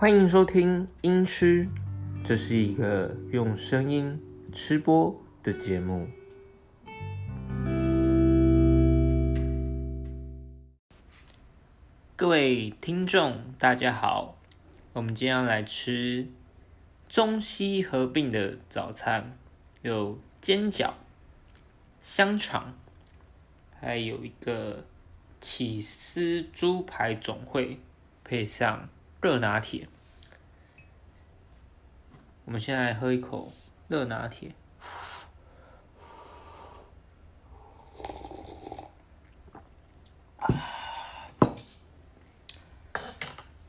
欢迎收听《音吃》，这是一个用声音吃播的节目。各位听众，大家好，我们今天要来吃中西合并的早餐，有煎饺、香肠，还有一个起司猪排总会，配上。热拿铁，我们现在喝一口热拿铁，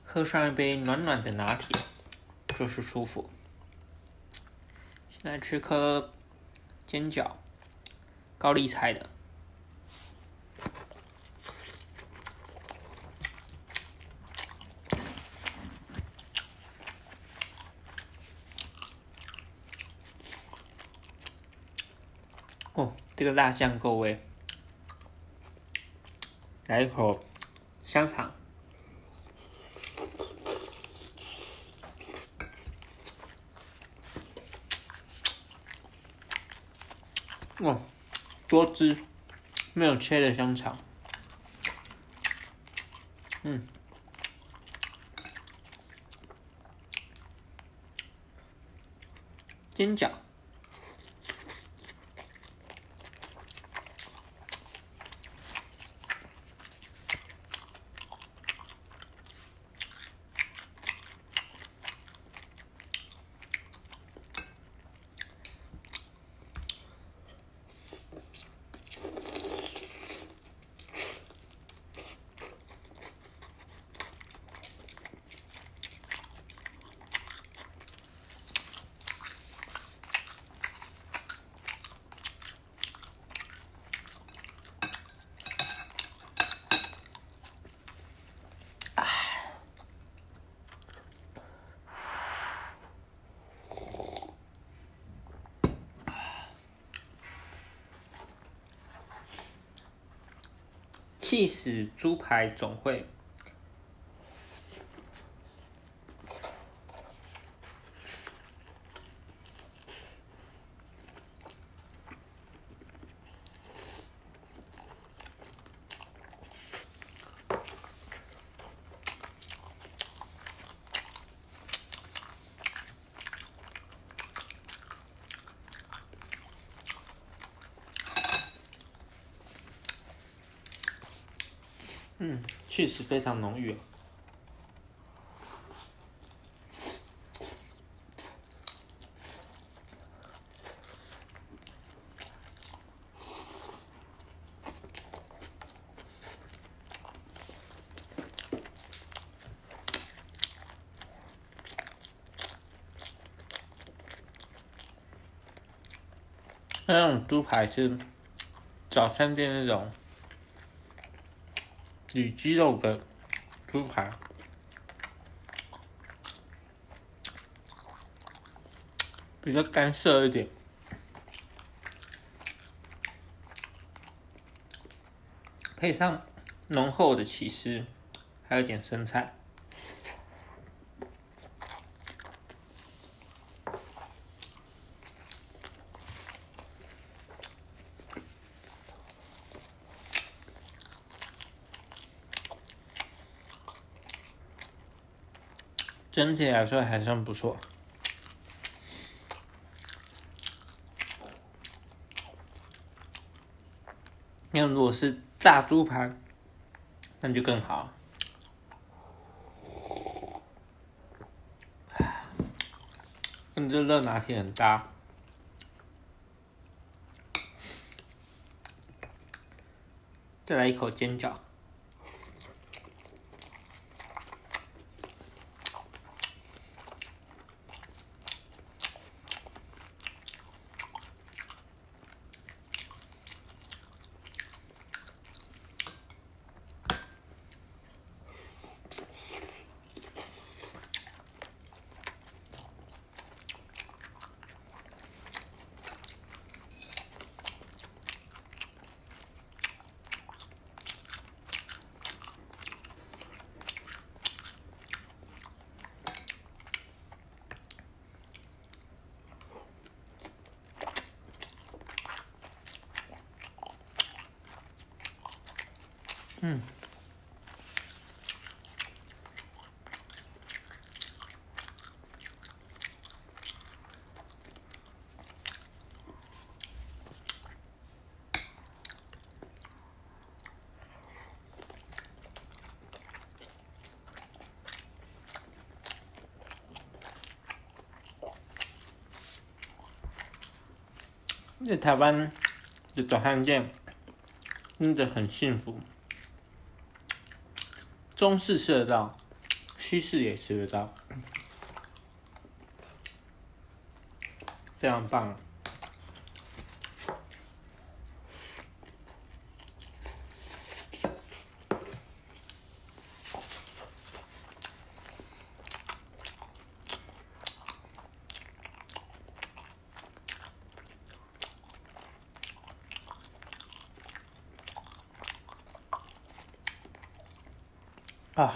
喝上一杯暖暖的拿铁，就是舒服。现在吃颗煎饺，高丽菜的。哦，这个辣酱够味，来一口香肠，哇，多汁，没有切的香肠，嗯，煎饺。气死猪排总会。嗯，确实非常浓郁。那种猪排是早餐店那种。里脊肉的猪排，比较干涩一点，配上浓厚的起司，还有点生菜。整体来说还算不错。那如果是炸猪排，那就更好。跟这热拿铁很搭。再来一口煎饺。在台湾的早餐店真的很幸福，中式吃得到，西式也吃得到，非常棒。啊，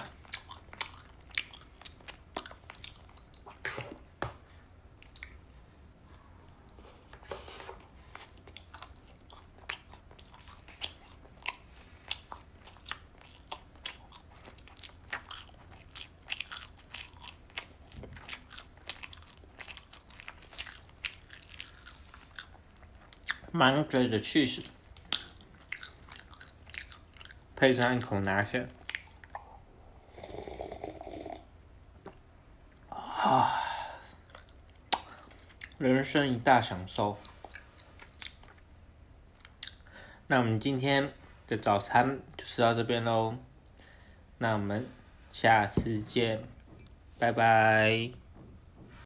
满嘴的气势配上一口拿下。人生一大享受。那我们今天的早餐就吃到这边喽。那我们下次见，拜拜。